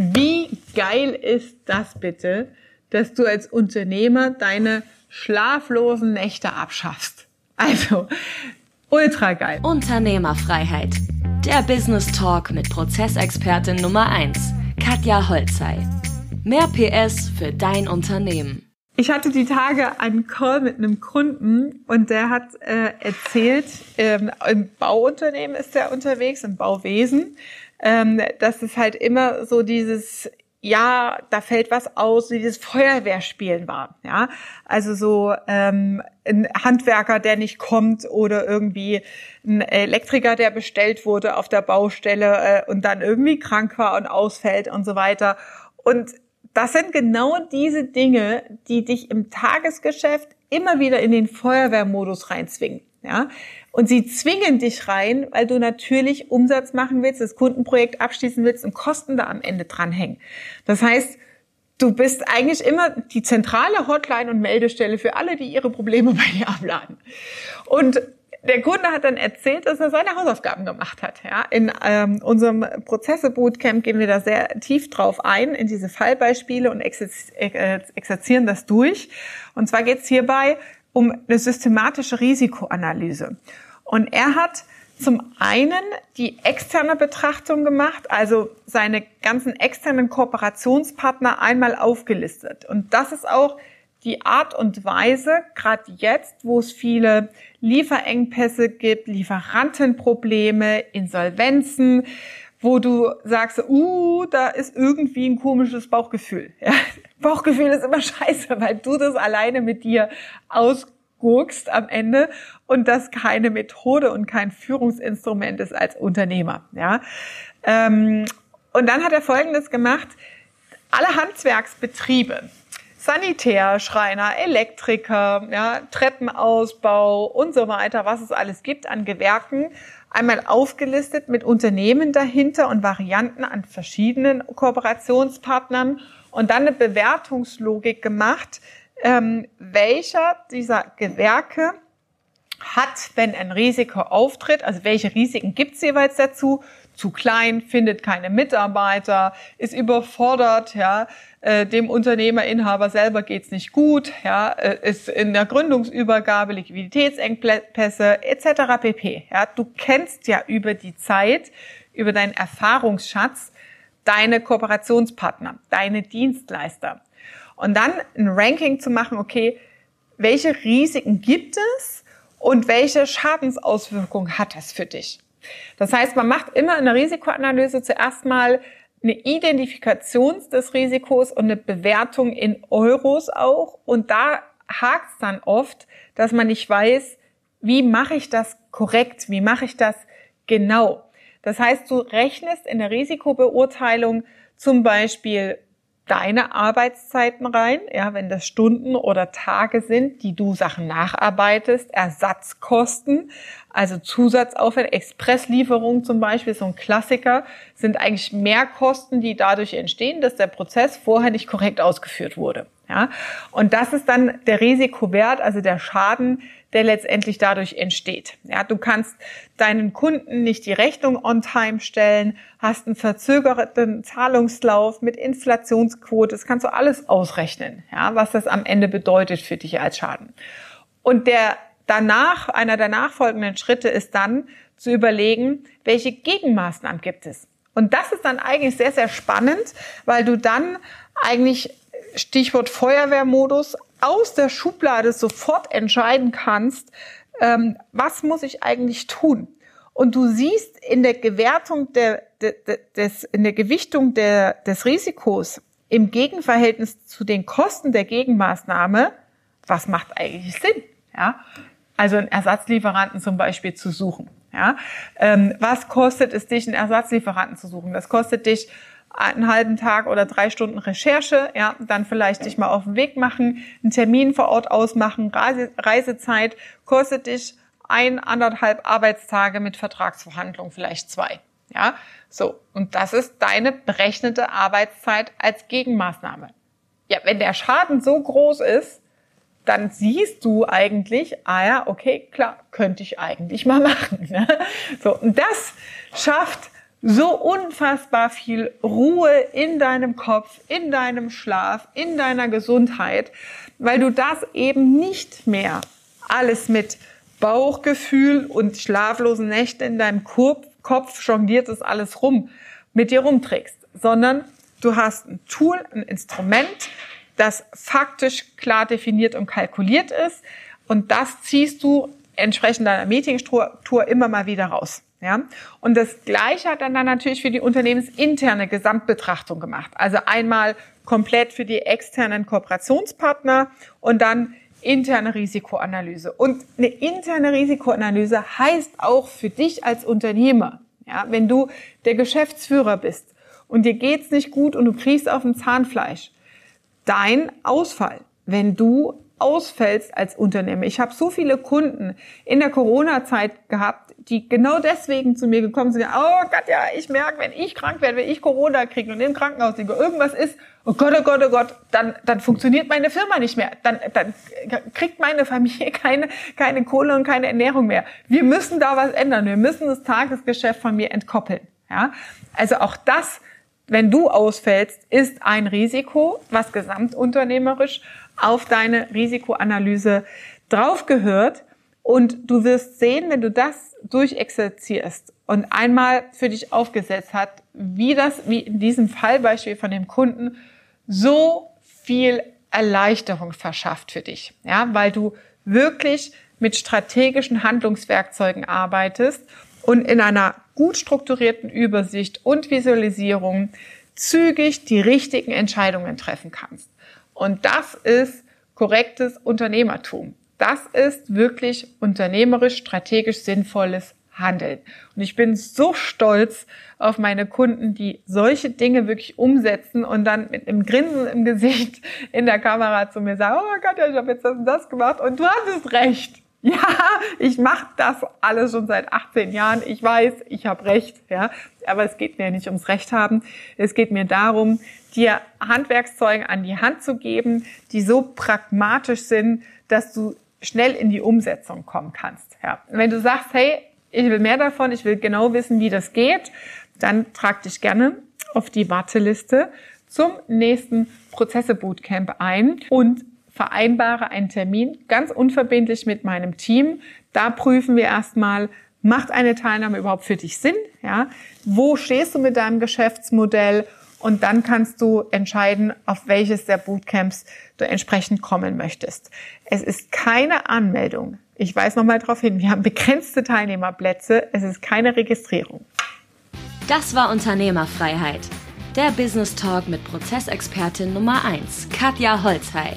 Wie geil ist das bitte, dass du als Unternehmer deine schlaflosen Nächte abschaffst? Also, ultra geil. Unternehmerfreiheit. Der Business Talk mit Prozessexpertin Nummer 1, Katja Holzei. Mehr PS für dein Unternehmen. Ich hatte die Tage einen Call mit einem Kunden und der hat äh, erzählt, ähm, im Bauunternehmen ist er unterwegs, im Bauwesen, ähm, dass es halt immer so dieses ja, da fällt was aus, wie das Feuerwehrspielen war. Ja, also so ähm, ein Handwerker, der nicht kommt oder irgendwie ein Elektriker, der bestellt wurde auf der Baustelle äh, und dann irgendwie krank war und ausfällt und so weiter. Und das sind genau diese Dinge, die dich im Tagesgeschäft immer wieder in den Feuerwehrmodus reinzwingen. Ja? Und sie zwingen dich rein, weil du natürlich Umsatz machen willst, das Kundenprojekt abschließen willst und Kosten da am Ende dranhängen. Das heißt, du bist eigentlich immer die zentrale Hotline und Meldestelle für alle, die ihre Probleme bei dir abladen. Und der Kunde hat dann erzählt, dass er seine Hausaufgaben gemacht hat. Ja, in ähm, unserem Prozesse-Bootcamp gehen wir da sehr tief drauf ein, in diese Fallbeispiele und exerzieren das durch. Und zwar geht es hierbei um eine systematische Risikoanalyse. Und er hat zum einen die externe Betrachtung gemacht, also seine ganzen externen Kooperationspartner einmal aufgelistet. Und das ist auch die Art und Weise, gerade jetzt, wo es viele Lieferengpässe gibt, Lieferantenprobleme, Insolvenzen, wo du sagst, uh, da ist irgendwie ein komisches Bauchgefühl. Ja? Bauchgefühl ist immer scheiße, weil du das alleine mit dir ausguckst am Ende und das keine Methode und kein Führungsinstrument ist als Unternehmer. Ja? Ähm, und dann hat er Folgendes gemacht. Alle Handwerksbetriebe, Sanitär, Schreiner, Elektriker, ja, Treppenausbau und so weiter, was es alles gibt an Gewerken, einmal aufgelistet mit Unternehmen dahinter und Varianten an verschiedenen Kooperationspartnern und dann eine Bewertungslogik gemacht, ähm, welcher dieser Gewerke hat, wenn ein Risiko auftritt, also welche Risiken gibt es jeweils dazu, zu klein, findet keine Mitarbeiter, ist überfordert, ja, äh, dem Unternehmerinhaber selber geht's nicht gut, ja, äh, ist in der Gründungsübergabe Liquiditätsengpässe etc. pp. Ja, du kennst ja über die Zeit, über deinen Erfahrungsschatz deine Kooperationspartner, deine Dienstleister und dann ein Ranking zu machen, okay, welche Risiken gibt es und welche Schadensauswirkungen hat das für dich? Das heißt, man macht immer in der Risikoanalyse zuerst mal eine Identifikation des Risikos und eine Bewertung in Euros auch. Und da hakt es dann oft, dass man nicht weiß, wie mache ich das korrekt, wie mache ich das genau. Das heißt, du rechnest in der Risikobeurteilung zum Beispiel deine Arbeitszeiten rein, ja, wenn das Stunden oder Tage sind, die du Sachen nacharbeitest, Ersatzkosten, also Zusatzaufwand, Expresslieferung zum Beispiel, so ein Klassiker, sind eigentlich mehr Kosten, die dadurch entstehen, dass der Prozess vorher nicht korrekt ausgeführt wurde. Ja, und das ist dann der Risikowert, also der Schaden, der letztendlich dadurch entsteht. Ja, du kannst deinen Kunden nicht die Rechnung on time stellen, hast einen verzögerten Zahlungslauf mit Inflationsquote, das kannst du alles ausrechnen, ja, was das am Ende bedeutet für dich als Schaden. Und der danach, einer der nachfolgenden Schritte ist dann zu überlegen, welche Gegenmaßnahmen gibt es. Und das ist dann eigentlich sehr, sehr spannend, weil du dann eigentlich Stichwort Feuerwehrmodus aus der Schublade sofort entscheiden kannst, ähm, was muss ich eigentlich tun? Und du siehst in der Gewertung der, der, des, in der Gewichtung der, des Risikos im Gegenverhältnis zu den Kosten der Gegenmaßnahme, was macht eigentlich Sinn? Ja, also einen Ersatzlieferanten zum Beispiel zu suchen. Ja, ähm, was kostet es dich, einen Ersatzlieferanten zu suchen? Das kostet dich einen halben Tag oder drei Stunden Recherche, ja, dann vielleicht dich mal auf den Weg machen, einen Termin vor Ort ausmachen, Reise, Reisezeit kostet dich ein, anderthalb Arbeitstage mit Vertragsverhandlung, vielleicht zwei. Ja, so. Und das ist deine berechnete Arbeitszeit als Gegenmaßnahme. Ja, wenn der Schaden so groß ist, dann siehst du eigentlich, ah ja, okay, klar, könnte ich eigentlich mal machen. Ne? So. Und das schafft so unfassbar viel Ruhe in deinem Kopf, in deinem Schlaf, in deiner Gesundheit, weil du das eben nicht mehr alles mit Bauchgefühl und schlaflosen Nächten in deinem Kopf jongliert es alles rum, mit dir rumträgst, sondern du hast ein Tool, ein Instrument, das faktisch klar definiert und kalkuliert ist und das ziehst du entsprechend deiner Meetingstruktur immer mal wieder raus. Ja, und das Gleiche hat dann, dann natürlich für die unternehmensinterne Gesamtbetrachtung gemacht. Also einmal komplett für die externen Kooperationspartner und dann interne Risikoanalyse. Und eine interne Risikoanalyse heißt auch für dich als Unternehmer, ja, wenn du der Geschäftsführer bist und dir geht's nicht gut und du kriegst auf dem Zahnfleisch, dein Ausfall, wenn du ausfällst als Unternehmer. Ich habe so viele Kunden in der Corona-Zeit gehabt, die genau deswegen zu mir gekommen sind. Oh Gott, ja, ich merke, wenn ich krank werde, wenn ich Corona kriege und im Krankenhaus liege, irgendwas ist, oh Gott, oh Gott, oh Gott, dann, dann funktioniert meine Firma nicht mehr. Dann, dann kriegt meine Familie keine, keine Kohle und keine Ernährung mehr. Wir müssen da was ändern. Wir müssen das Tagesgeschäft von mir entkoppeln. Ja, also auch das wenn du ausfällst, ist ein Risiko, was gesamtunternehmerisch auf deine Risikoanalyse draufgehört. Und du wirst sehen, wenn du das durchexerzierst und einmal für dich aufgesetzt hat, wie das, wie in diesem Fallbeispiel von dem Kunden, so viel Erleichterung verschafft für dich. Ja, weil du wirklich mit strategischen Handlungswerkzeugen arbeitest und in einer gut strukturierten Übersicht und Visualisierung zügig die richtigen Entscheidungen treffen kannst. Und das ist korrektes Unternehmertum. Das ist wirklich unternehmerisch, strategisch sinnvolles Handeln. Und ich bin so stolz auf meine Kunden, die solche Dinge wirklich umsetzen und dann mit einem Grinsen im Gesicht in der Kamera zu mir sagen, oh Gott, ich habe jetzt das und das gemacht und du hattest recht. Ja, ich mache das alles schon seit 18 Jahren. Ich weiß, ich habe recht, ja. Aber es geht mir nicht ums Recht haben. Es geht mir darum, dir Handwerkszeuge an die Hand zu geben, die so pragmatisch sind, dass du schnell in die Umsetzung kommen kannst. Ja. Wenn du sagst, hey, ich will mehr davon, ich will genau wissen, wie das geht, dann trag dich gerne auf die Warteliste zum nächsten Prozesse Bootcamp ein und vereinbare einen Termin ganz unverbindlich mit meinem Team. Da prüfen wir erstmal, macht eine Teilnahme überhaupt für dich Sinn? Ja? Wo stehst du mit deinem Geschäftsmodell? Und dann kannst du entscheiden, auf welches der Bootcamps du entsprechend kommen möchtest. Es ist keine Anmeldung. Ich weise nochmal darauf hin, wir haben begrenzte Teilnehmerplätze. Es ist keine Registrierung. Das war Unternehmerfreiheit. Der Business Talk mit Prozessexpertin Nummer 1, Katja Holzhey.